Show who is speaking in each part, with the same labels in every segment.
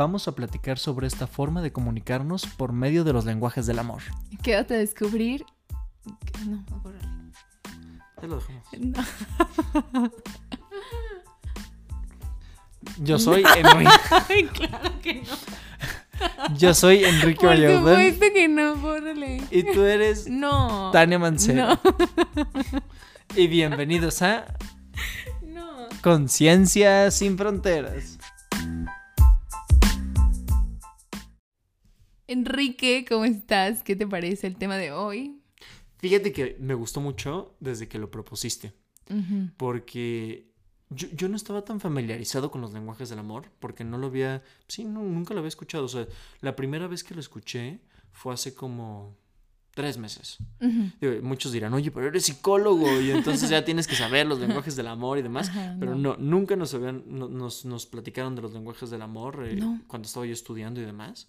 Speaker 1: vamos a platicar sobre esta forma de comunicarnos por medio de los lenguajes del amor.
Speaker 2: Quédate a descubrir. No, bórrale.
Speaker 1: Ahí lo dejamos.
Speaker 2: No.
Speaker 1: Yo soy Enrique.
Speaker 2: Ay, claro que no.
Speaker 1: Yo soy Enrique
Speaker 2: Por
Speaker 1: Valladolid.
Speaker 2: supuesto que no, bórrale.
Speaker 1: Y tú eres
Speaker 2: No.
Speaker 1: Tania Mancera.
Speaker 2: No.
Speaker 1: Y bienvenidos a
Speaker 2: No.
Speaker 1: Conciencia sin Fronteras.
Speaker 2: Enrique, ¿cómo estás? ¿Qué te parece el tema de hoy?
Speaker 1: Fíjate que me gustó mucho desde que lo propusiste. Porque yo, yo no estaba tan familiarizado con los lenguajes del amor. Porque no lo había. Sí, no, nunca lo había escuchado. O sea, la primera vez que lo escuché fue hace como tres meses. Digo, muchos dirán, oye, pero eres psicólogo y entonces ya tienes que saber los lenguajes del amor y demás.
Speaker 2: Ajá,
Speaker 1: Pero
Speaker 2: no.
Speaker 1: no, nunca nos, habían, no- nos, nos platicaron de los lenguajes del amor eh,
Speaker 2: No.
Speaker 1: cuando estaba yo estudiando y demás.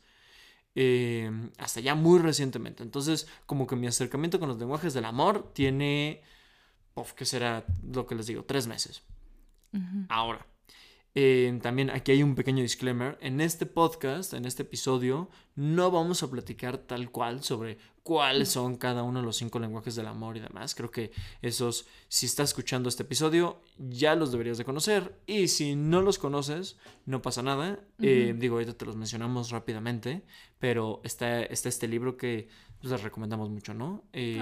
Speaker 1: Eh, hasta ya muy recientemente. Entonces, como que mi acercamiento con los lenguajes del amor tiene, uf, ¿qué será lo que les digo? Tres meses. Ahora, eh, también aquí hay un pequeño disclaimer. En este podcast, en este episodio, no vamos a platicar tal cual sobre cuáles son cada uno de los cinco lenguajes del amor y demás. Creo que esos, si estás escuchando este episodio, ya los deberías de conocer. Y si no los conoces, no pasa nada. Eh, digo, ahorita te los mencionamos rápidamente, pero está, está este libro que les recomendamos mucho, ¿no? Eh,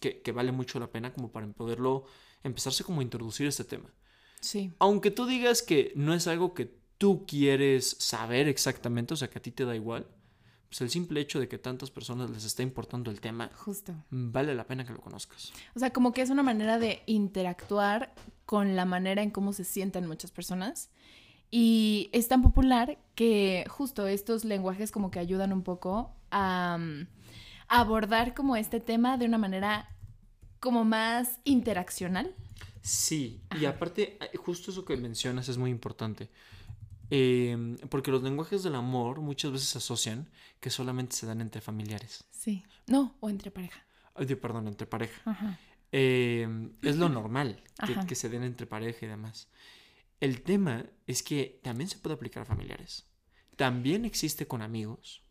Speaker 1: que, que vale mucho la pena como para poderlo empezarse como a introducir este tema
Speaker 2: Sí.
Speaker 1: aunque tú digas que no es algo que tú quieres saber exactamente, o sea, que a ti te da igual, pues el simple hecho de que tantas personas les está importando el tema,
Speaker 2: Justo.
Speaker 1: vale la pena que lo conozcas.
Speaker 2: O sea, como que es una manera de interactuar con la manera en cómo se sienten muchas personas. Y es tan popular que justo estos lenguajes como que ayudan un poco a, mm, abordar como este tema de una manera como más interaccional.
Speaker 1: Sí, y aparte, justo eso que mencionas es muy importante. Eh, porque los lenguajes del amor muchas veces se asocian que solamente se dan entre familiares.
Speaker 2: Sí. No, o entre pareja.
Speaker 1: Ay, perdón, entre pareja.
Speaker 2: Ajá.
Speaker 1: Eh, es lo normal que, se den entre pareja y demás. El tema es que también se puede aplicar a familiares. También existe con amigos.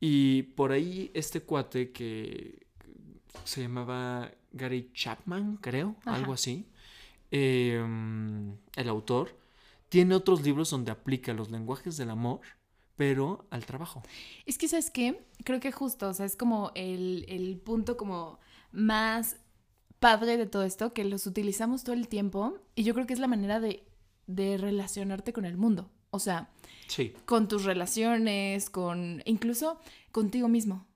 Speaker 1: Y por ahí este cuate que se llamaba Gary Chapman, creo,
Speaker 2: Ajá.
Speaker 1: algo así, eh, el autor, tiene otros libros donde aplica los lenguajes del amor, pero al trabajo.
Speaker 2: Es que, ¿sabes qué? Creo que justo, o sea, es como el, el punto como más padre de todo esto, que los utilizamos todo el tiempo y yo creo que es la manera de, de relacionarte con el mundo. O sea,
Speaker 1: Sí.
Speaker 2: con tus relaciones, con incluso contigo mismo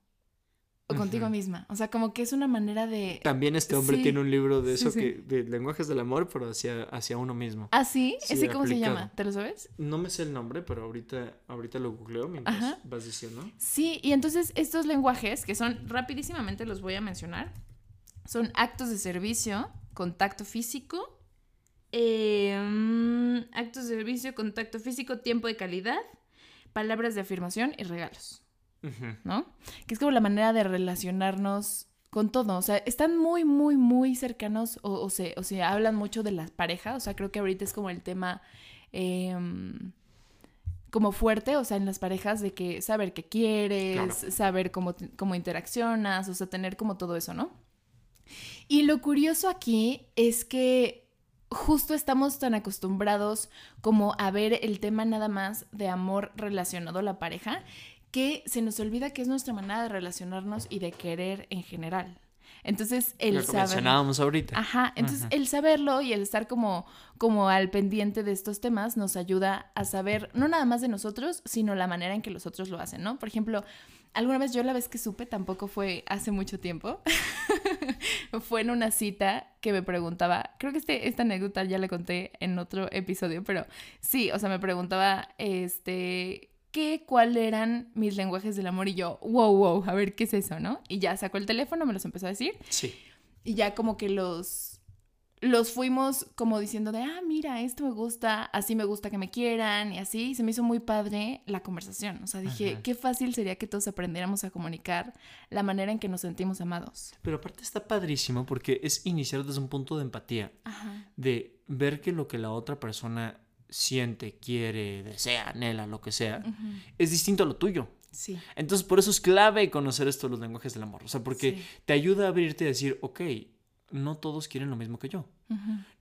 Speaker 2: o contigo misma. O sea, como que es una manera de...
Speaker 1: También este hombre
Speaker 2: Sí,
Speaker 1: tiene un libro de eso
Speaker 2: sí.
Speaker 1: que de lenguajes del amor, pero hacia, hacia uno mismo.
Speaker 2: ¿Ah, sí? ¿Ese cómo se llama? ¿Te lo sabes?
Speaker 1: No me sé el nombre, pero ahorita, ahorita lo googleo mientras
Speaker 2: Ajá.
Speaker 1: vas diciendo.
Speaker 2: Sí, y entonces estos lenguajes, que son rapidísimamente los voy a mencionar, son actos de servicio, contacto físico, eh, mm, actos de servicio, contacto físico, tiempo de calidad, palabras de afirmación y regalos, ¿no? Que es como la manera de relacionarnos con todo, o sea, están muy, muy, muy cercanos o, o se, o se hablan mucho de las parejas, o sea, creo que ahorita es como el tema... em, como fuerte, o sea, en las parejas de que saber qué quieres,
Speaker 1: Claro.
Speaker 2: saber cómo, cómo interaccionas, o sea, tener como todo eso, ¿no? Y lo curioso aquí es que justo estamos tan acostumbrados como a ver el tema nada más de amor relacionado a la pareja, que se nos olvida que es nuestra manera de relacionarnos y de querer en general. Entonces, el
Speaker 1: Lo que
Speaker 2: saber...
Speaker 1: mencionábamos ahorita.
Speaker 2: Ajá, entonces
Speaker 1: Ajá.
Speaker 2: el saberlo y el estar como, como al pendiente de estos temas nos ayuda a saber no nada más de nosotros, sino la manera en que los otros lo hacen, ¿no? Por ejemplo, alguna vez yo la vez que supe, tampoco fue hace mucho tiempo, fue en una cita que me preguntaba, creo que este, esta anécdota ya la conté en otro episodio, pero sí, o sea, me preguntaba, este, ¿qué, cuál eran mis lenguajes del amor? Y yo, wow, wow, a ver qué es eso, ¿no? Y ya sacó el teléfono, me los empezó a decir.
Speaker 1: Sí.
Speaker 2: Y ya como que los los fuimos como diciendo de, ah, mira, esto me gusta, así me gusta que me quieran y así. Y se me hizo muy padre la conversación. O sea, dije,
Speaker 1: Ajá.
Speaker 2: qué fácil sería que todos aprendiéramos a comunicar la manera en que nos sentimos amados.
Speaker 1: Pero aparte está padrísimo porque es iniciar desde un punto de empatía,
Speaker 2: Ajá.
Speaker 1: de ver que lo que la otra persona siente, quiere, desea, anhela, lo que sea, es distinto a lo tuyo.
Speaker 2: Sí.
Speaker 1: Entonces, por eso es clave conocer esto los lenguajes del amor. O sea, porque
Speaker 2: Sí.
Speaker 1: te ayuda a abrirte y decir, ok, no todos quieren lo mismo que yo.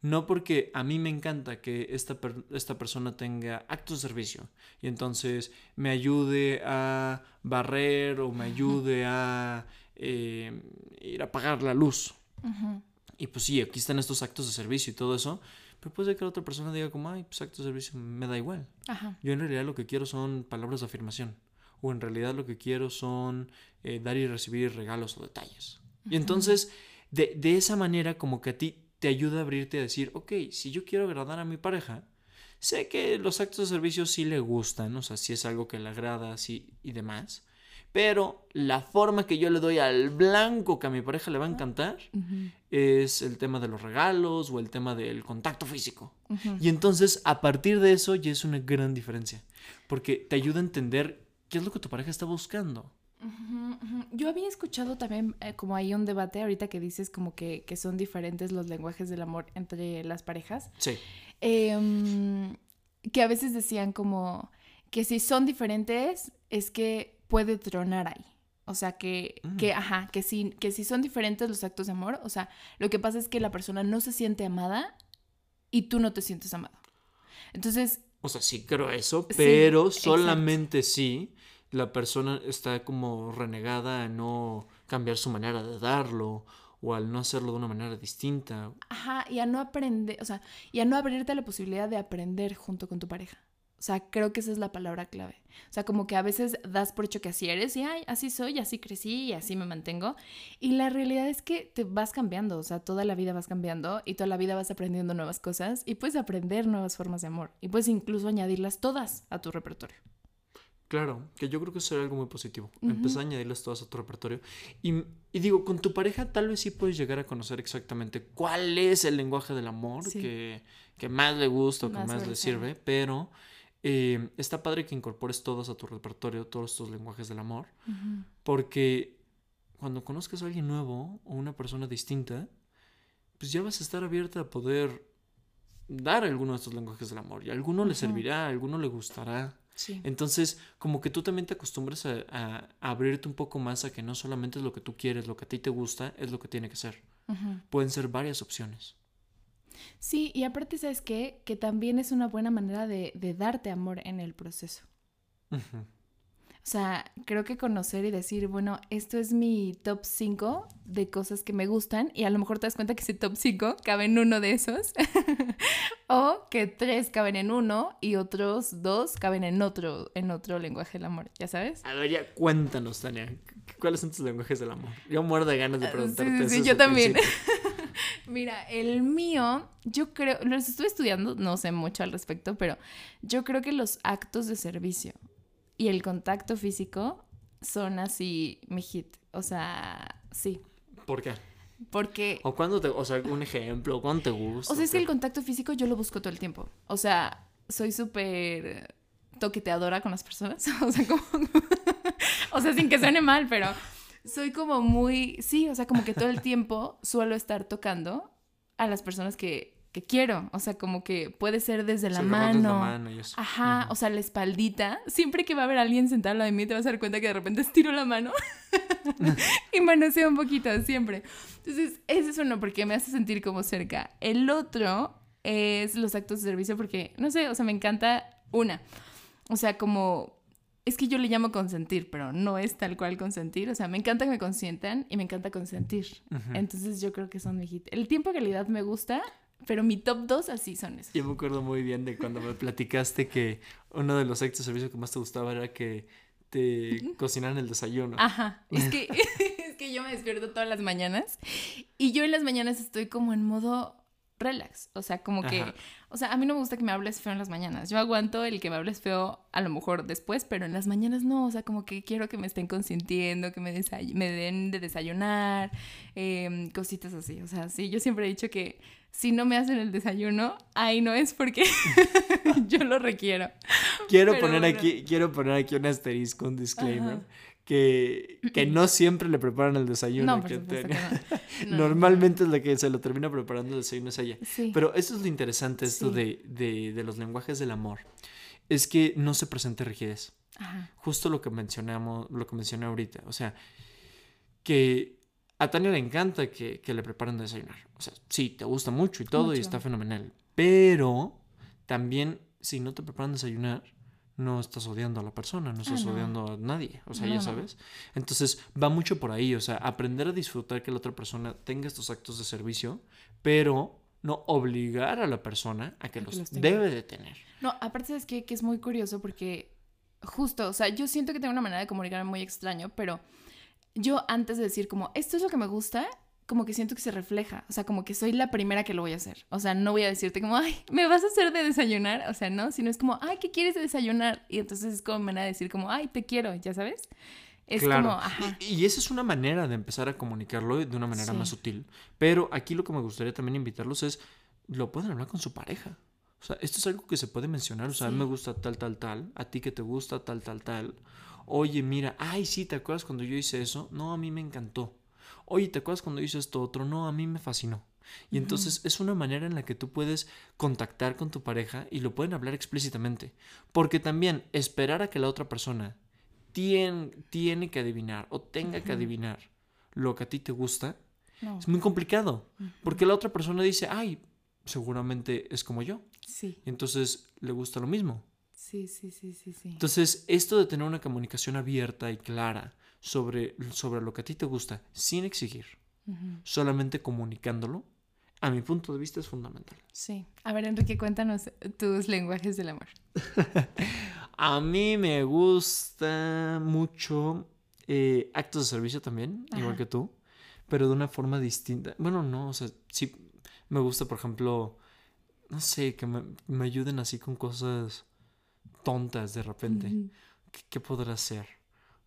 Speaker 1: No porque a mí me encanta que esta, per- esta persona tenga actos de servicio y entonces me ayude a barrer o me ayude a eh, ir a apagar la luz. Y pues sí, aquí están estos actos de servicio y todo eso, pero puede ser que la otra persona diga como, ay, pues actos de servicio me da igual.
Speaker 2: Ajá.
Speaker 1: Yo en realidad lo que quiero son palabras de afirmación. O en realidad lo que quiero son eh, dar y recibir regalos o detalles. Y entonces, de, de esa manera, como que a ti te ayuda a abrirte a decir, ok, si yo quiero agradar a mi pareja, sé que los actos de servicio sí le gustan, o sea, si es algo que le agrada, sí y demás. Pero la forma que yo le doy al blanco que a mi pareja le va a encantar es el tema de los regalos o el tema del contacto físico. Y entonces, a partir de eso, ya es una gran diferencia. Porque te ayuda a entender qué es lo que tu pareja está buscando.
Speaker 2: Yo había escuchado también eh, como hay un debate ahorita que dices como que, que son diferentes los lenguajes del amor entre las parejas.
Speaker 1: Sí.
Speaker 2: Em, que a veces decían como que si son diferentes es que puede tronar ahí. O sea, que, que ajá, que si, que si son diferentes los actos de amor, o sea, lo que pasa es que la persona no se siente amada y tú no te sientes amado. Entonces,
Speaker 1: O sea, sí creo eso,
Speaker 2: Sí,
Speaker 1: pero
Speaker 2: exacto.
Speaker 1: solamente si la persona está como renegada a no cambiar su manera de darlo o al no hacerlo de una manera distinta.
Speaker 2: Ajá, y a no aprender, o sea, y a no abrirte a la posibilidad de aprender junto con tu pareja. O sea, creo que esa es la palabra clave. O sea, como que a veces das por hecho que así eres y, ay, así soy, así crecí y así me mantengo. Y la realidad es que te vas cambiando, o sea, toda la vida vas cambiando y toda la vida vas aprendiendo nuevas cosas y puedes aprender nuevas formas de amor y puedes incluso añadirlas todas a tu repertorio.
Speaker 1: Claro, que yo creo que eso sería algo muy positivo. Empezar a añadirlas todas a tu repertorio. Y, y digo, con tu pareja tal vez sí puedes llegar a conocer exactamente cuál es el lenguaje del amor
Speaker 2: Sí.
Speaker 1: que, que más le gusta o que
Speaker 2: Más
Speaker 1: más,
Speaker 2: le
Speaker 1: sirve, pero eh, está padre que incorpores todos a tu repertorio, todos estos lenguajes del amor, porque cuando conozcas a alguien nuevo o una persona distinta, pues ya vas a estar abierta a poder dar alguno de estos lenguajes del amor. Y a alguno le servirá, a alguno le gustará.
Speaker 2: Sí.
Speaker 1: Entonces, como que tú también te acostumbres a, a- a abrirte un poco más a que no solamente es lo que tú quieres, lo que a ti te gusta, es lo que tiene que ser. Pueden ser varias opciones.
Speaker 2: Sí, y aparte, ¿sabes qué? Que también es una buena manera de, de darte amor en el proceso. O sea, creo que conocer y decir, bueno, esto es mi top 5 de cosas que me gustan y a lo mejor te das cuenta que ese top 5 cabe en uno de esos o que tres caben en uno y otros dos caben en otro, en otro lenguaje del amor, ¿ya sabes?
Speaker 1: A ver, ya cuéntanos, Tania. ¿Cuáles son tus lenguajes del amor? Yo muero de ganas de
Speaker 2: Ah,
Speaker 1: preguntarte
Speaker 2: sí, sí,
Speaker 1: eso
Speaker 2: sí,
Speaker 1: desde
Speaker 2: yo también. Mira, el mío, yo creo, los estuve estudiando, no sé mucho al respecto, pero yo creo que los actos de servicio y el contacto físico son así mi hit. O sea, sí.
Speaker 1: ¿Por qué?
Speaker 2: Porque,
Speaker 1: ¿O cuándo te, o sea, un ejemplo, cuándo te gusta?
Speaker 2: o sea, es
Speaker 1: ¿O
Speaker 2: que el contacto físico yo lo busco todo el tiempo. O sea, soy súper toqueteadora con las personas. O sea, como... o sea, sin que suene mal, pero soy como muy... Sí, o sea, como que todo el tiempo suelo estar tocando a las personas que, que quiero. O sea, como que puede ser desde la
Speaker 1: Sí,
Speaker 2: mano.
Speaker 1: la mano y eso.
Speaker 2: Ajá, o sea, la espaldita. Siempre que va a haber alguien sentado al lado de mí, te vas a dar cuenta que de repente estiro la mano y manoseo un poquito, siempre. Entonces, ese es uno porque me hace sentir como cerca. El otro es los actos de servicio porque, no sé, o sea, me encanta una. O sea, como... Es que yo le llamo consentir, pero no es tal cual consentir. O sea, me encanta que me consientan y me encanta consentir. Entonces yo creo que son mi hit. El tiempo de calidad me gusta, pero mi top 2 así son esos.
Speaker 1: Yo me acuerdo muy bien de cuando me platicaste que uno de los actos de servicio que más te gustaba era que te cocinaran el desayuno.
Speaker 2: Ajá, es que, es que yo me despierto todas las mañanas y yo en las mañanas estoy como en modo relax, o sea, como que,
Speaker 1: Ajá.
Speaker 2: o sea, a mí no me gusta que me hables feo en las mañanas, yo aguanto el que me hables feo a lo mejor después, pero en las mañanas no, o sea, como que quiero que me estén consintiendo, que me, den de desayunar, em, cositas así, o sea, sí, yo siempre he dicho que si no me hacen el desayuno, ahí no es porque yo lo requiero.
Speaker 1: Quiero
Speaker 2: Pero
Speaker 1: poner
Speaker 2: bueno.
Speaker 1: aquí, quiero poner aquí un asterisco, un disclaimer.
Speaker 2: Ajá.
Speaker 1: Que, que no siempre le preparan el desayuno.
Speaker 2: No, por
Speaker 1: que
Speaker 2: supuesto que no. No,
Speaker 1: Normalmente es la que se lo termina preparando el desayuno es ella.
Speaker 2: Sí.
Speaker 1: Pero eso es lo interesante, esto
Speaker 2: Sí.
Speaker 1: de, de, de los lenguajes del amor. Es que no se presenta rigidez.
Speaker 2: Ajá.
Speaker 1: Justo lo que mencionamos, lo que mencioné ahorita. O sea, que a Tania le encanta que, que le preparen desayunar. O sea, sí, te gusta mucho y todo y
Speaker 2: Mucho.
Speaker 1: está fenomenal. Pero también, si no te preparan desayunar, no estás odiando a la persona, no estás
Speaker 2: no.
Speaker 1: odiando a nadie. O sea,
Speaker 2: No,
Speaker 1: ya sabes. Entonces, va mucho por ahí. O sea, aprender a disfrutar que la otra persona tenga estos actos de servicio, pero no obligar a la persona a que
Speaker 2: A que
Speaker 1: los, debe de tener.
Speaker 2: No, aparte sabes qué? que es muy curioso porque justo, o sea, yo siento que tengo una manera de comunicarme muy extraño, pero yo antes de decir como esto es lo que me gusta, como que siento que se refleja, o sea, como que soy la primera que lo voy a hacer. O sea, no voy a decirte como, ay, ¿me vas a hacer de desayunar? O sea, no, sino es como, ay, ¿qué quieres de desayunar? Y entonces es como manera de decir como, ay, te quiero, ¿ya sabes? Es
Speaker 1: Claro.
Speaker 2: como, ajá.
Speaker 1: Y, y esa es una manera de empezar a comunicarlo de una manera
Speaker 2: Sí.
Speaker 1: más sutil. Pero aquí lo que me gustaría también invitarlos es, lo pueden hablar con su pareja. O sea, esto es algo que se puede mencionar. O sea, a mí me gusta tal, tal, tal. A ti que te gusta tal, tal, tal. Oye, mira, ay, sí, ¿te acuerdas cuando yo hice eso? No, a mí me encantó. Oye, ¿te acuerdas cuando hice esto otro? No, a mí me fascinó. Y entonces es una manera en la que tú puedes contactar con tu pareja y lo pueden hablar explícitamente. Porque también esperar a que la otra persona tiene, tiene que adivinar o tenga que adivinar lo que a ti te gusta
Speaker 2: No.
Speaker 1: es muy complicado. Porque la otra persona dice, ay, seguramente es como yo.
Speaker 2: Sí,
Speaker 1: Y entonces le gusta lo mismo.
Speaker 2: sí, sí, sí, sí, sí.
Speaker 1: Entonces, esto de tener una comunicación abierta y clara sobre, sobre lo que a ti te gusta, sin exigir, solamente comunicándolo, a mi punto de vista es fundamental.
Speaker 2: Sí. A ver, Enrique, cuéntanos tus lenguajes del amor.
Speaker 1: A mí me gusta mucho eh, actos de servicio también, igual que tú, pero de una forma distinta. Bueno, no, o sea, sí me gusta, por ejemplo, no sé, que me, me ayuden así con cosas tontas de repente. ¿Qué, qué podrá ser?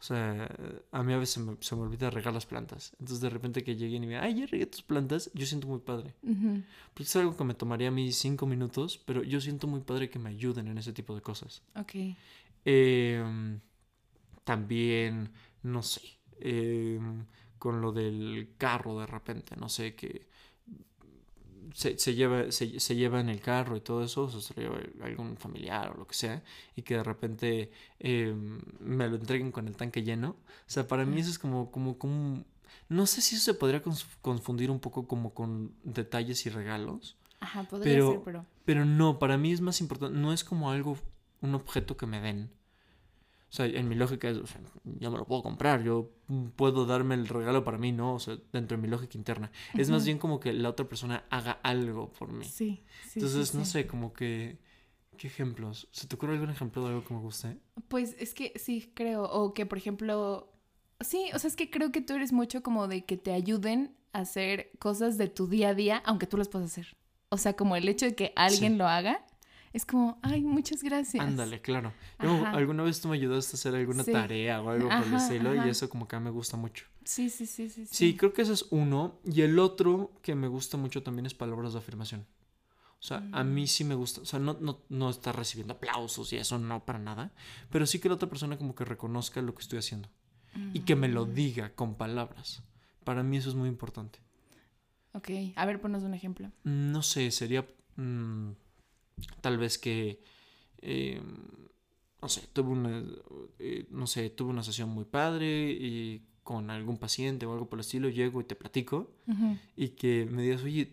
Speaker 1: O sea, a mí a veces me- se me olvida regar las plantas. Entonces de repente que lleguen y me ay, ya regué tus plantas, yo siento muy padre.
Speaker 2: Ujú.
Speaker 1: Porque es algo que me tomaría a mí cinco minutos, pero yo siento muy padre que me ayuden en ese tipo de cosas.
Speaker 2: Ok.
Speaker 1: Em, también, no sé, em, con lo del carro de repente, no sé, que se, se lleva, se, se lleva en el carro y todo eso, o sea, se lo lleva algún familiar o lo que sea, y que de repente em, me lo entreguen con el tanque lleno. O sea, para mí eso es como, como, como, no sé si eso se podría confundir un poco como con detalles y regalos.
Speaker 2: Ajá, podría
Speaker 1: Pero-
Speaker 2: ser, pero...
Speaker 1: Pero no, para mí es más importante, no es como algo, un objeto que me den. O sea, en mi lógica es, o sea, yo me lo puedo comprar, yo puedo darme el regalo para mí, ¿no? O sea, dentro de mi lógica interna. Es más bien como que la otra persona haga algo por mí.
Speaker 2: Sí, sí,
Speaker 1: Entonces,
Speaker 2: sí,
Speaker 1: no
Speaker 2: sí.
Speaker 1: sé, como que, ¿qué ejemplos? ¿Se te ocurre algún ejemplo de algo que me guste?
Speaker 2: Pues es que sí, creo. O que, por ejemplo, sí, o sea, es que creo que tú eres mucho como de que te ayuden a hacer cosas de tu día a día, aunque tú las puedas hacer. O sea, como el hecho de que alguien lo haga, es como, ay, muchas gracias.
Speaker 1: Ándale, claro. Yo, alguna vez tú me ayudaste a hacer alguna
Speaker 2: Sí.
Speaker 1: tarea o algo por el estilo y eso como que a mí me gusta mucho.
Speaker 2: Sí, sí, sí, sí.
Speaker 1: Sí, creo que ese es uno. Y el otro que me gusta mucho también es palabras de afirmación. O sea, a
Speaker 2: Mm.
Speaker 1: mí sí me gusta. O sea, no, no, no estar recibiendo aplausos y eso no para nada. Pero sí que la otra persona como que reconozca lo que estoy haciendo. Y que me lo
Speaker 2: Mm.
Speaker 1: diga con palabras. Para mí eso es muy importante.
Speaker 2: Ok, a ver, ponos un ejemplo.
Speaker 1: No sé, sería mm, tal vez que... eh, no sé, tuve una, eh, no sé, tuve una sesión muy padre y con algún paciente o algo por el estilo, llego y te platico. Y que me digas, oye,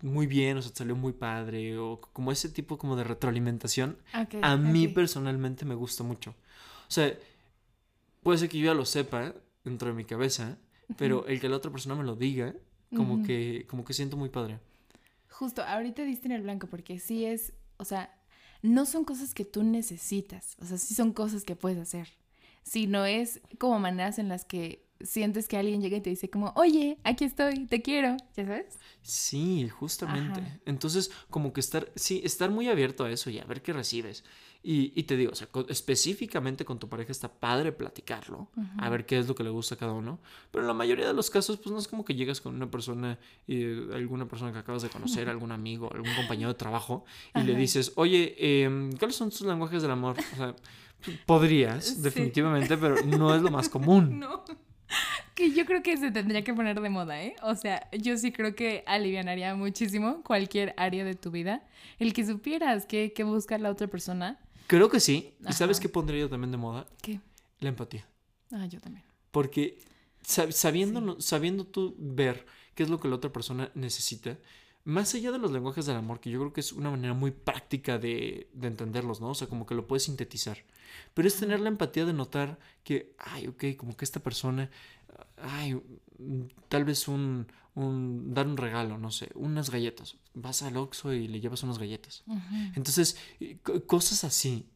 Speaker 1: muy bien, o sea, te salió muy padre, o como ese tipo como de retroalimentación, a mí personalmente me gusta mucho. O sea, puede ser que yo ya lo sepa dentro de mi cabeza, pero el que la otra persona me lo diga, como que, como que siento muy padre.
Speaker 2: Justo, ahorita diste en el blanco porque sí es, o sea, no son cosas que tú necesitas, o sea, sí son cosas que puedes hacer, sino es como maneras en las que sientes que alguien llega y te dice como, oye, aquí estoy, te quiero, ¿ya sabes?
Speaker 1: Sí, justamente.
Speaker 2: Ajá.
Speaker 1: Entonces, como que estar, sí, estar muy abierto a eso y a ver qué recibes. Y, y te digo, o sea, co- específicamente con tu pareja está padre platicarlo, a ver qué es lo que le gusta a cada uno. Pero en la mayoría de los casos, pues no es como que llegas con una persona, eh, alguna persona que acabas de conocer, algún amigo, algún compañero de trabajo, y le
Speaker 2: Ajá.
Speaker 1: dices, oye, em, ¿cuáles son tus lenguajes del amor? O sea, podrías,
Speaker 2: Sí.
Speaker 1: definitivamente, pero no es lo más común.
Speaker 2: No. Que yo creo que se tendría que poner de moda, ¿eh? O sea, yo sí creo que alivianaría muchísimo cualquier área de tu vida. El que supieras qué, qué busca la otra persona.
Speaker 1: Creo que sí. ¿Y sabes qué pondría yo también de moda?
Speaker 2: ¿Qué?
Speaker 1: La empatía.
Speaker 2: Ah, yo también.
Speaker 1: Porque sab- sabiendo, sabiendo tú ver qué es lo que la otra persona necesita, más allá de los lenguajes del amor, que yo creo que es una manera muy práctica de, de entenderlos, ¿no? O sea, como que lo puedes sintetizar. Pero es tener la empatía de notar que, ay, ok, como que esta persona, ay, mm, tal vez un, un, dar un regalo, no sé, unas galletas. Vas al Oxxo y le llevas unas galletas. Entonces, eh, co- cosas así.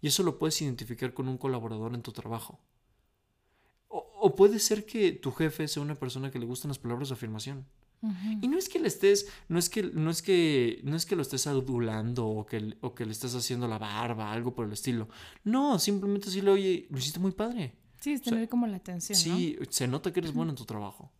Speaker 1: Y eso lo puedes identificar con un colaborador en tu trabajo. O, o puede ser que tu jefe sea una persona que le gustan las palabras de afirmación. Y no es que le estés, no es que, no es que, no es que lo estés adulando o que, o que le estés haciendo la barba, algo por el estilo. No, simplemente decirle, oye, lo hiciste muy padre.
Speaker 2: Sí, es tener como la atención,
Speaker 1: Sí, se nota que eres bueno en tu trabajo.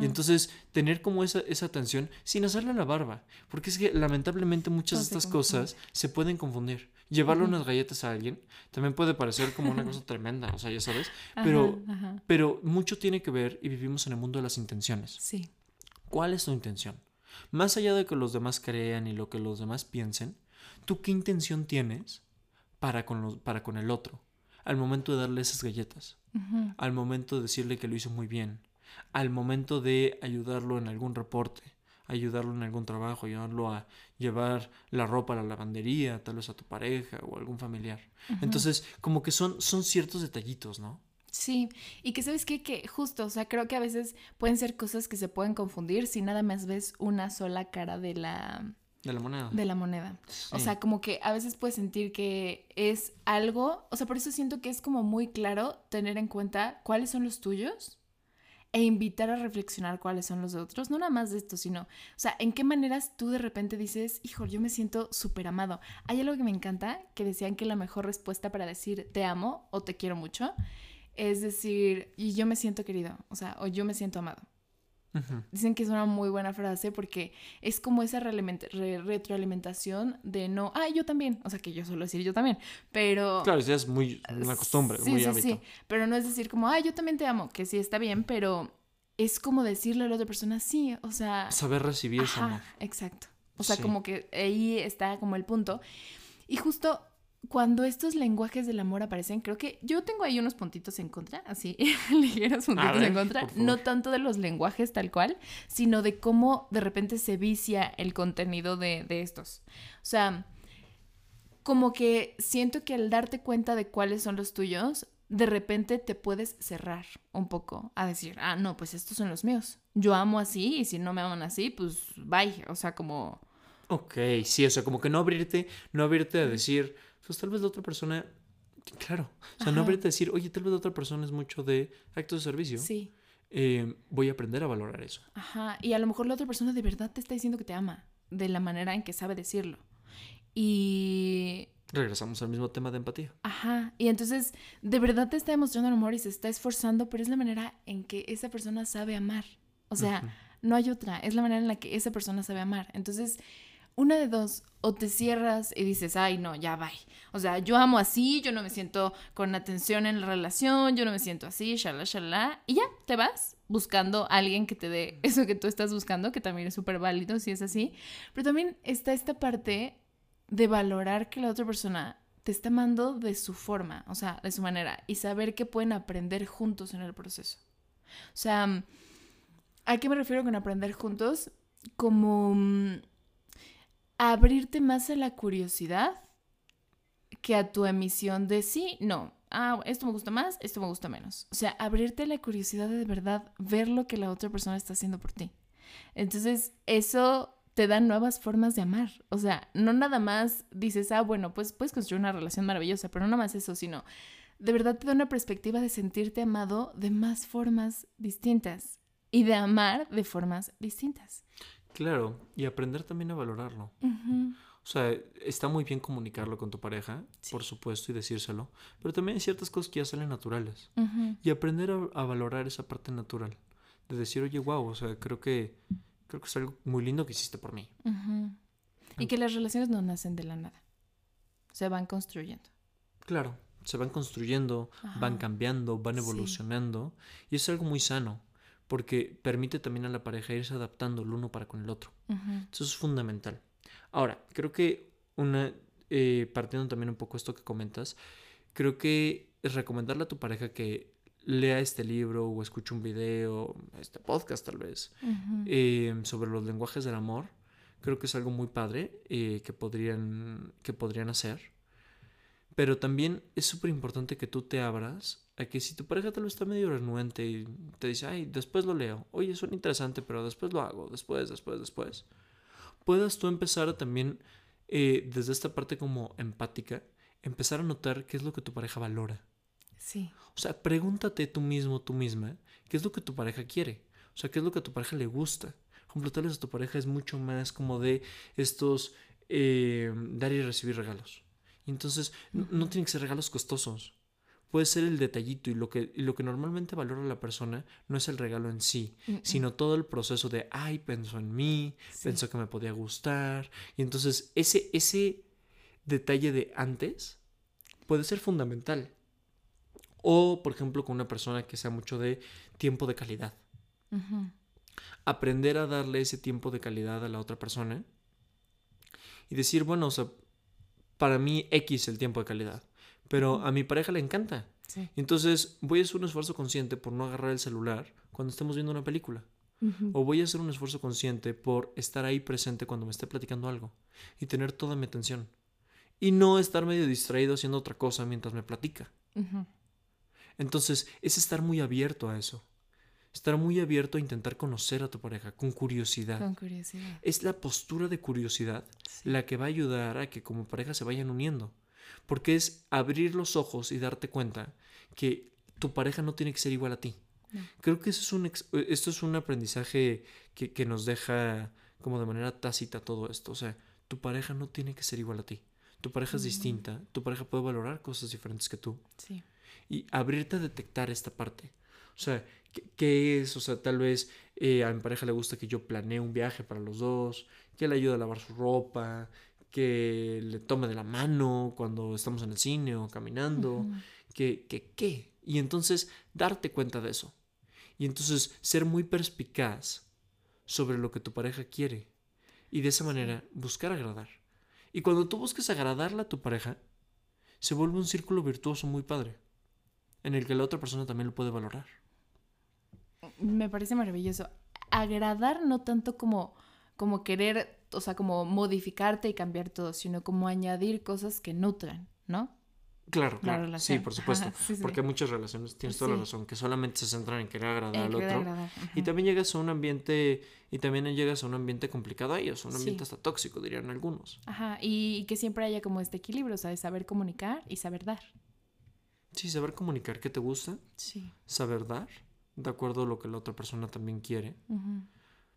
Speaker 1: Y entonces tener como esa, esa atención sin hacerle la barba. Porque es que lamentablemente muchas
Speaker 2: Todo
Speaker 1: de estas cosas se pueden confundir. Llevarle unas galletas a alguien también puede parecer como una cosa tremenda, o sea, ya sabes. Pero,
Speaker 2: Ajá, ajá.
Speaker 1: pero mucho tiene que ver y vivimos en el mundo de las intenciones.
Speaker 2: Sí.
Speaker 1: ¿Cuál es tu intención? Más allá de que los demás crean y lo que los demás piensen, ¿tú qué intención tienes para con, los- para con el otro? Al momento de darle esas galletas al momento de decirle que lo hizo muy bien, al momento de ayudarlo en algún reporte, ayudarlo en algún trabajo, ayudarlo a llevar la ropa a la lavandería, tal vez a tu pareja o algún familiar. Entonces, como que son, son ciertos detallitos, ¿no?
Speaker 2: Sí, y que sabes qué, que justo, o sea, creo que a veces pueden ser cosas que se pueden confundir si nada más ves una sola cara de la,
Speaker 1: De la moneda.
Speaker 2: de la moneda. O sea, como que a veces puedes sentir que es algo, o sea, por eso siento que es como muy claro tener en cuenta cuáles son los tuyos e invitar a reflexionar cuáles son los de otros, no nada más de esto, sino, o sea, en qué maneras tú de repente dices, hijo, yo me siento súper amado. Hay algo que me encanta, que decían que la mejor respuesta para decir te amo o te quiero mucho es decir, y yo me siento querido, o sea, o yo me siento amado. Dicen que es una muy buena frase porque es como esa re- retroalimentación de no, ah, yo también, o sea, que yo suelo decir yo también, pero...
Speaker 1: Claro, ya es muy una costumbre,
Speaker 2: Sí,
Speaker 1: muy
Speaker 2: sí,
Speaker 1: hábito.
Speaker 2: sí, pero no es decir como, ah, yo también te amo, que sí está bien, pero es como decirle a la otra persona, sí, o sea...
Speaker 1: Saber recibir ese
Speaker 2: Ajá,
Speaker 1: amor.
Speaker 2: exacto. O sea,
Speaker 1: Sí.
Speaker 2: como que ahí está como el punto. Y justo cuando estos lenguajes del amor aparecen, creo que yo tengo ahí unos puntitos en contra, así, ligeros puntitos
Speaker 1: ver,
Speaker 2: en contra, no tanto de los lenguajes tal cual, sino de cómo de repente se vicia el contenido de, de estos. O sea, como que siento que al darte cuenta de cuáles son los tuyos, de repente te puedes cerrar un poco a decir, ah, no, pues estos son los míos. Yo amo así y si no me aman así, pues bye. O sea, como...
Speaker 1: Ok, sí, o sea, como que no abrirte, no abrirte a decir, pues tal vez la otra persona, claro, o sea, no
Speaker 2: Ajá.
Speaker 1: abrirte a decir, oye, tal vez la otra persona es mucho de actos de servicio.
Speaker 2: Sí.
Speaker 1: Eh, voy a aprender a valorar eso.
Speaker 2: Ajá. Y a lo mejor la otra persona de verdad te está diciendo que te ama, de la manera en que sabe decirlo. Y...
Speaker 1: Regresamos al mismo tema de empatía.
Speaker 2: Ajá. Y entonces, de verdad te está demostrando el amor y se está esforzando, pero es la manera en que esa persona sabe amar. O sea,
Speaker 1: Ujú.
Speaker 2: no hay otra. Es la manera en la que esa persona sabe amar. Entonces, una de dos, o te cierras y dices, ay, no, ya bye. O sea, yo amo así, yo no me siento con atención en la relación, yo no me siento así, shalá, shalá. Y ya, te vas buscando a alguien que te dé eso que tú estás buscando, que también es súper válido si es así. Pero también está esta parte de valorar que la otra persona te está amando de su forma, o sea, de su manera, y saber que pueden aprender juntos en el proceso. O sea, ¿a qué me refiero con aprender juntos? Como mm, abrirte más a la curiosidad que a tu emisión de sí, no. Ah, esto me gusta más, esto me gusta menos. O sea, abrirte a la curiosidad de de verdad ver lo que la otra persona está haciendo por ti. Entonces, eso te da nuevas formas de amar. O sea, no nada más dices, ah, bueno, pues puedes construir una relación maravillosa, pero no nada más eso, sino de verdad te da una perspectiva de sentirte amado de más formas distintas y de amar de formas distintas.
Speaker 1: Claro, y aprender también a valorarlo. O sea, está muy bien comunicarlo con tu pareja, por supuesto, y decírselo, pero también hay ciertas cosas que ya salen naturales. Y aprender a, valorar esa parte natural. De decir, oye, wow, o sea, creo que, creo que es algo muy lindo que hiciste por mí.
Speaker 2: Y que las relaciones no nacen de la nada. Se van construyendo.
Speaker 1: Claro, se van construyendo, van cambiando, van evolucionando. Y es algo muy sano porque permite también a la pareja irse adaptando el uno para con el otro. Eso es fundamental. Ahora, creo que una, eh, partiendo también un poco esto que comentas, creo que recomendarle a tu pareja que lea este libro o escuche un video, este podcast tal vez, eh, sobre los lenguajes del amor. Creo que es algo muy padre eh, que, podrían, que podrían hacer. Pero también es súper importante que tú te abras a que si tu pareja tal vez está medio renuente y te dice, ay, después lo leo, oye, suena interesante, pero después lo hago, después, después, después, puedas tú empezar a también, eh, desde esta parte como empática, empezar a notar qué es lo que tu pareja valora.
Speaker 2: Sí.
Speaker 1: O sea, pregúntate tú mismo, tú misma, qué es lo que tu pareja quiere. O sea, qué es lo que a tu pareja le gusta. Por ejemplo, tal vez a tu pareja es mucho más como de estos eh, dar y recibir regalos. Y entonces, no tienen que ser regalos costosos puede ser el detallito y lo que, lo que normalmente valora la persona no es el regalo en sí, sino todo el proceso de, ay, pensó en mí, pensó que me podía gustar. Y entonces ese, ese detalle de antes puede ser fundamental. O, por ejemplo, con una persona que sea mucho de tiempo de calidad. Aprender a darle ese tiempo de calidad a la otra persona y decir, bueno, o sea, para mí X el tiempo de calidad pero a mi pareja le encanta. Entonces voy a hacer un esfuerzo consciente por no agarrar el celular cuando estemos viendo una película. O voy a hacer un esfuerzo consciente por estar ahí presente cuando me esté platicando algo y tener toda mi atención. Y no estar medio distraído haciendo otra cosa mientras me platica. Entonces es estar muy abierto a eso. Estar muy abierto a intentar conocer a tu pareja con curiosidad.
Speaker 2: Con curiosidad.
Speaker 1: Es la postura de curiosidad la que va a ayudar a que como pareja se vayan uniendo porque es abrir los ojos y darte cuenta que tu pareja no tiene que ser igual a ti. Creo que eso es un, esto es un aprendizaje que, nos deja como de manera tácita todo esto. O sea, tu pareja no tiene que ser igual a ti. Tu pareja es distinta, tu pareja puede valorar cosas diferentes que tú.
Speaker 2: Sí.
Speaker 1: Y abrirte a detectar esta parte. O sea, ¿qué, es? O sea, tal vez eh, a mi pareja le gusta que yo planee un viaje para los dos, que le ayude a lavar su ropa, que le tome de la mano cuando estamos en el cine o caminando, que, que, ¿qué? Y entonces darte cuenta de eso. Y entonces ser muy perspicaz sobre lo que tu pareja quiere. Y de esa manera buscar agradar. Y cuando tú busques agradarle a tu pareja, se vuelve un círculo virtuoso muy padre, en el que la otra persona también lo puede valorar.
Speaker 2: Me parece maravilloso. Agradar no tanto como, como querer o sea, como modificarte y cambiar todo, sino como añadir cosas que nutran, ¿no?
Speaker 1: Claro, claro. Sí, por supuesto. Porque hay muchas relaciones, tienes toda la razón, que solamente se centran en querer agradar al otro. y también llegas a un ambiente, y también llegas a un ambiente complicado a ellos, un ambiente hasta tóxico, dirían algunos.
Speaker 2: Ajá, y que siempre haya como este equilibrio, o sea, saber comunicar y saber dar.
Speaker 1: Sí, saber comunicar qué te gusta. Sí. Saber dar, de acuerdo a lo que la otra persona también quiere.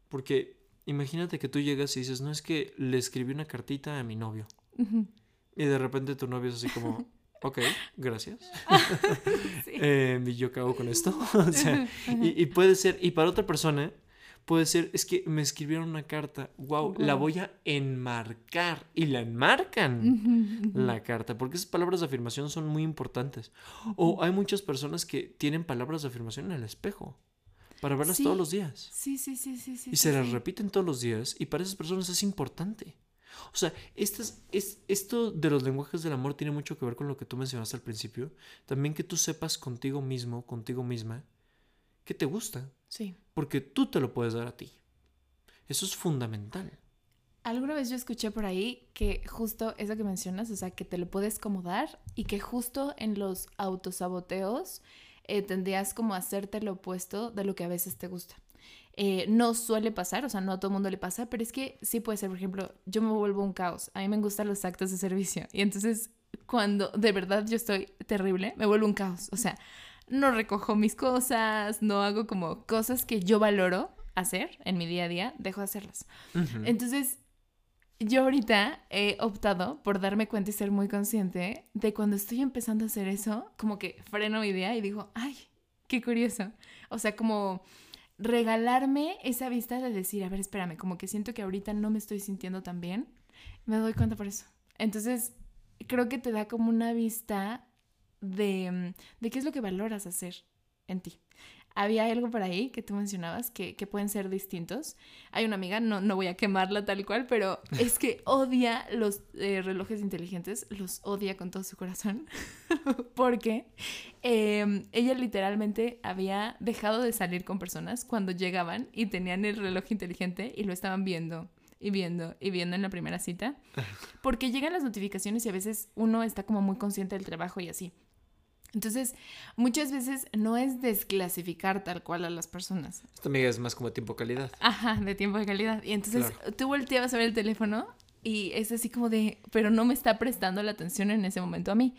Speaker 1: Porque imagínate que tú llegas y dices, no es que le escribí una cartita a mi novio. Y de repente tu novio es así como, ok, gracias. Em, ¿Y yo hago con esto? o sea, y, puede ser, y para otra persona, puede ser, es que me escribieron una carta, wow, la voy a enmarcar. Y la enmarcan la carta, porque esas palabras de afirmación son muy importantes. O hay muchas personas que tienen palabras de afirmación en el espejo para verlas todos los días.
Speaker 2: Sí, sí, sí, sí, sí.
Speaker 1: Y se las repiten todos los días y para esas personas es importante. O sea, estas, es, esto de los lenguajes del amor tiene mucho que ver con lo que tú mencionaste al principio. También que tú sepas contigo mismo, contigo misma, qué te gusta.
Speaker 2: Sí.
Speaker 1: Porque tú te lo puedes dar a ti. Eso es fundamental.
Speaker 2: Alguna vez yo escuché por ahí que justo eso que mencionas, o sea, que te lo puedes como dar y que justo en los autosaboteos eh, tendrías como hacerte lo opuesto de lo que a veces te gusta. Eh, no suele pasar, o sea, no a todo el mundo le pasa, pero es que sí puede ser, por ejemplo, yo me vuelvo un caos, a mí me gustan los actos de servicio y entonces cuando de verdad yo estoy terrible, me vuelvo un caos. O sea, no recojo mis cosas, no hago como cosas que yo valoro hacer en mi día a día, dejo de hacerlas. Entonces, yo ahorita he optado por darme cuenta y ser muy consciente de cuando estoy empezando a hacer eso, como que freno mi día y digo, ay, qué curioso. O sea, como regalarme esa vista de decir, a ver, espérame, como que siento que ahorita no me estoy sintiendo tan bien, me doy cuenta por eso. Entonces, creo que te da como una vista de, mm, de qué es lo que valoras hacer en ti. Había algo por ahí que tú mencionabas que, pueden ser distintos. Hay una amiga, no, no voy a quemarla tal cual, pero es que odia los eh, relojes inteligentes, los odia con todo su corazón, porque em, ella literalmente había dejado de salir con personas cuando llegaban y tenían el reloj inteligente y lo estaban viendo y viendo y viendo en la primera cita, porque llegan las notificaciones y a veces uno está como muy consciente del trabajo y así. Entonces, muchas veces no es desclasificar tal cual a las personas.
Speaker 1: Esta amiga es más como tiempo calidad.
Speaker 2: Ajá, de tiempo de calidad. Y entonces tú volteabas a ver el teléfono y es así como de, pero no me está prestando la atención en ese momento a mí.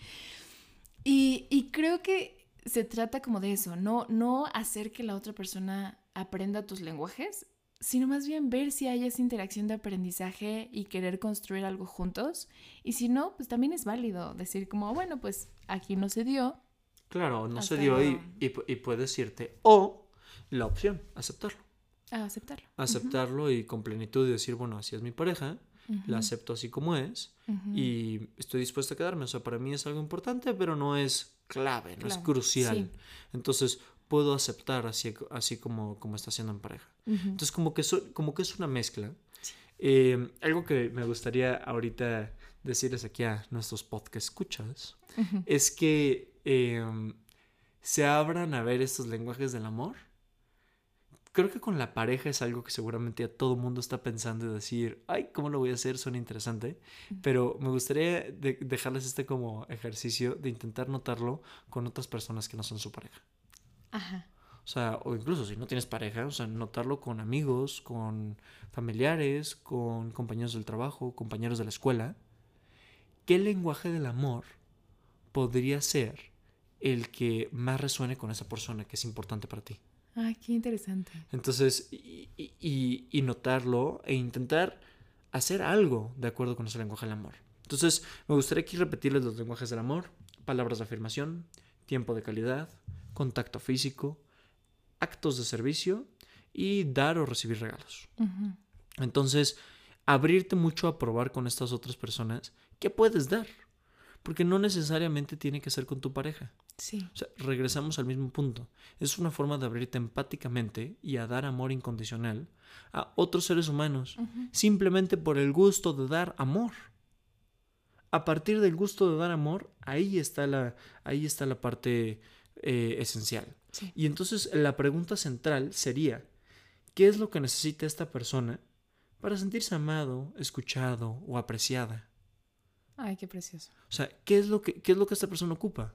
Speaker 2: Y, y creo que se trata como de eso, no, no hacer que la otra persona aprenda tus lenguajes, sino más bien ver si hay esa interacción de aprendizaje y querer construir algo juntos. Y si no, pues también es válido decir como, bueno, pues aquí no se dio.
Speaker 1: Claro, no se dio y, y, puedes irte. O la opción, aceptarlo.
Speaker 2: Ah, aceptarlo.
Speaker 1: Aceptarlo y con plenitud y decir, bueno, así es mi pareja, la acepto así como es y estoy dispuesta a quedarme. O sea, para mí es algo importante, pero no es clave, no es crucial. Entonces, puedo aceptar así, así como, como está haciendo en pareja. Entonces, como que, como que es una mezcla. Eh, algo que me gustaría ahorita decirles aquí a nuestros podcast escuchas es que em, se abran a ver estos lenguajes del amor. Creo que con la pareja es algo que seguramente ya todo mundo está pensando y decir, ay, ¿cómo lo voy a hacer? Suena interesante. Pero me gustaría dejarles este como ejercicio de intentar notarlo con otras personas que no son su pareja. Ajá. O sea, o incluso si no tienes pareja, o sea, notarlo con amigos, con familiares, con compañeros del trabajo, compañeros de la escuela. ¿Qué lenguaje del amor podría ser el que más resuene con esa persona que es importante para ti?
Speaker 2: Ah, qué interesante.
Speaker 1: Entonces, y, y, y notarlo e intentar hacer algo de acuerdo con ese lenguaje del amor. Entonces, me gustaría aquí repetirles los lenguajes del amor, palabras de afirmación, tiempo de calidad, contacto físico, actos de servicio y dar o recibir regalos. Entonces, abrirte mucho a probar con estas otras personas qué puedes dar. Porque no necesariamente tiene que ser con tu pareja. Sí. O sea, regresamos al mismo punto. Es una forma de abrirte empáticamente y a dar amor incondicional a otros seres humanos, simplemente por el gusto de dar amor. A partir del gusto de dar amor, ahí está la, ahí está la parte eh, esencial. Y entonces la pregunta central sería, ¿qué es lo que necesita esta persona para sentirse amado, escuchado o apreciada?
Speaker 2: Ay, qué precioso.
Speaker 1: O sea, ¿qué es lo que, qué es lo que esta persona ocupa?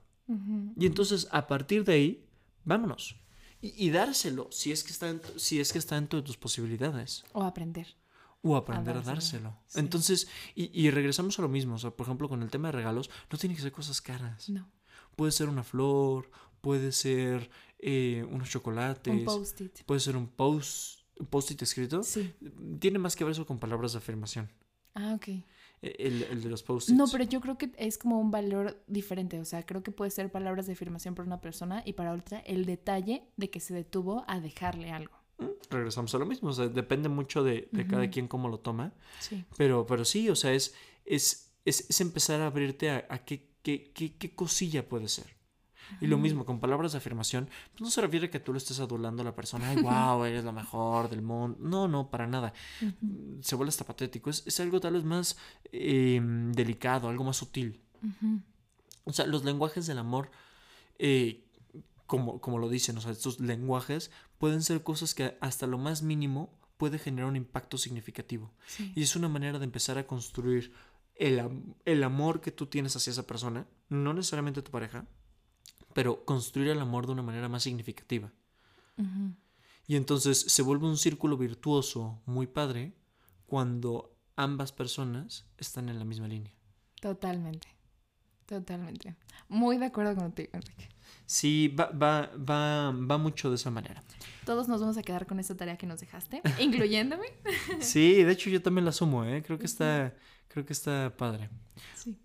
Speaker 1: Y entonces, a partir de ahí, vámonos. Y, dárselo, si es, que está si es que está dentro de tus posibilidades.
Speaker 2: O aprender.
Speaker 1: O aprender a dárselo. Entonces, y, y, regresamos a lo mismo. O sea, por ejemplo, con el tema de regalos, no tiene que ser cosas caras. No. Puede ser una flor, puede ser eh, unos chocolates. Un post-it. Puede ser un post un post-it escrito. Sí. Tiene más que ver eso con palabras de afirmación.
Speaker 2: Ah, ok. E,
Speaker 1: el, de los post-its.
Speaker 2: No, pero yo creo que es como un valor diferente. O sea, creo que puede ser palabras de afirmación para una persona y para otra el detalle de que se detuvo a dejarle algo.
Speaker 1: Mm, regresamos a lo mismo. O sea, depende mucho de, cada quien cómo lo toma. Sí. Pero, pero sí, o sea, es, es, es, empezar a abrirte a, a qué, qué, qué, qué cosilla puede ser. Y lo mismo, con palabras de afirmación, pues no se refiere a que tú lo estés adulando a la persona, ay, wow, eres la mejor del mundo. No, no, para nada. Se vuelve hasta patético. Es, algo tal vez más em, delicado, algo más sutil. O sea, los lenguajes del amor, eh, como, como lo dicen, o sea, estos lenguajes pueden ser cosas que hasta lo más mínimo puede generar un impacto significativo. Y es una manera de empezar a construir el, el, amor que tú tienes hacia esa persona, no necesariamente tu pareja, pero construir el amor de una manera más significativa. Y entonces se vuelve un círculo virtuoso muy padre cuando ambas personas están en la misma línea.
Speaker 2: Totalmente. Totalmente. Muy de acuerdo contigo, Enrique.
Speaker 1: Sí, va, va, va, va mucho de esa manera.
Speaker 2: Todos nos vamos a quedar con esta tarea que nos dejaste, incluyéndome.
Speaker 1: Sí, de hecho yo también la sumo, ¿eh? Creo que está, creo que está padre.
Speaker 2: Sí.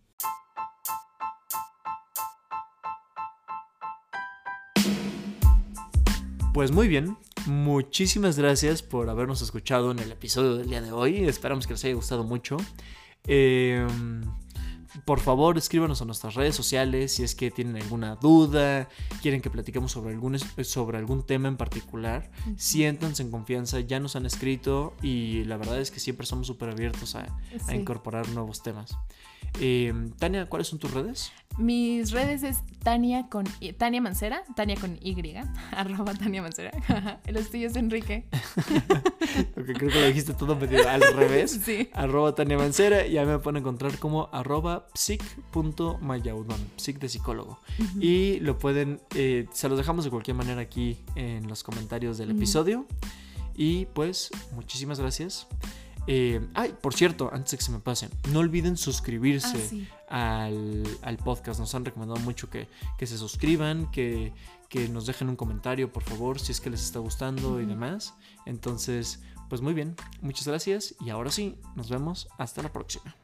Speaker 1: Pues muy bien, muchísimas gracias por habernos escuchado en el episodio del día de hoy. Esperamos que les haya gustado mucho. Eh, por favor, escríbanos a nuestras redes sociales si es que tienen alguna duda, quieren que platiquemos sobre algún, sobre algún tema en particular. Siéntanse en confianza, ya nos han escrito y la verdad es que siempre somos súper abiertos a, a, incorporar nuevos temas. Eh, Tania, ¿cuáles son tus redes?
Speaker 2: Mis redes es Tania con Tania Mancera, Tania con Y, arroba Tania Mancera. Los tuyos, Enrique.
Speaker 1: Porque creo que lo dijiste todo al revés.
Speaker 2: Sí.
Speaker 1: Arroba Tania Mancera. Ya me pueden encontrar como arroba psic.mayaudon, psic de psicólogo. Uh -huh. Y lo pueden, eh, se los dejamos de cualquier manera aquí en los comentarios del uh -huh. episodio. Y pues, muchísimas gracias. Eh, ay, por cierto, antes de que se me pase, no olviden suscribirse
Speaker 2: ah, sí.
Speaker 1: al, al, podcast. Nos han recomendado mucho que, que se suscriban, que, que, nos dejen un comentario, por favor, si es que les está gustando uh -huh. y demás. Entonces, pues muy bien, muchas gracias y ahora sí, nos vemos hasta la próxima.